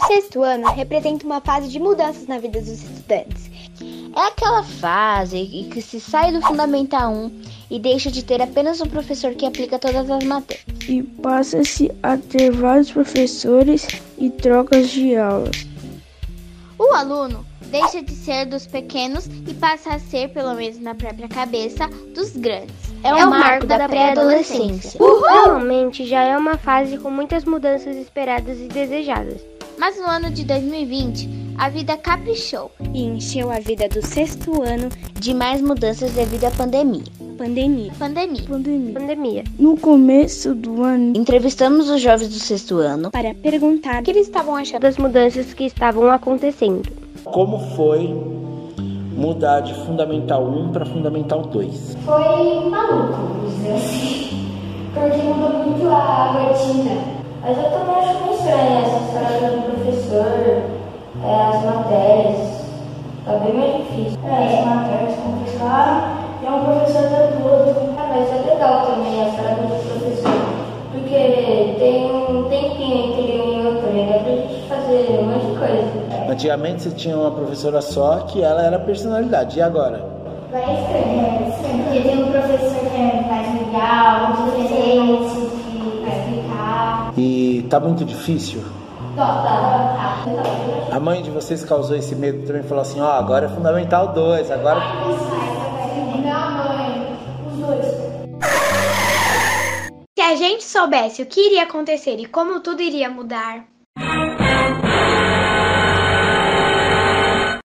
sexto ano representa uma fase de mudanças na vida dos estudantes. É aquela fase em que se sai do Fundamental 1 e deixa de ter apenas um professor que aplica todas as matérias. E passa-se a ter vários professores e trocas de aulas. O aluno deixa de ser dos pequenos e passa a ser, pelo menos na própria cabeça, dos grandes. É, é o, marco, marco da, da pré-adolescência. Realmente já é uma fase com muitas mudanças esperadas e desejadas. Mas no ano de 2020, a vida caprichou e encheu a vida do sexto ano de mais mudanças devido à pandemia. Pandemia. Pandemia. Pandemia. Pandemia. No começo do ano, entrevistamos os jovens do sexto ano para perguntar o que eles estavam achando das mudanças que estavam acontecendo. Como foi mudar de Fundamental 1 para Fundamental 2? Foi maluco, dizer assim, porque mudou muito a rotina. Mas eu também acho muito estranho essa história do professor, é, as matérias. Tá bem mais difícil. É, as matérias complicaram e é um professor outro. Ah, mas é legal também a história do professor, porque tem um tempinho entre um e outro, dá pra gente fazer um monte de coisa. Antigamente você tinha uma professora só que ela era personalidade, e agora? Vai estranho, é estranho, porque tem um professor que é mais legal, tá muito difícil? A mãe de vocês causou esse medo também falou assim, ó, oh, agora é fundamental 2, agora. Se a gente soubesse o que iria acontecer e como tudo iria mudar.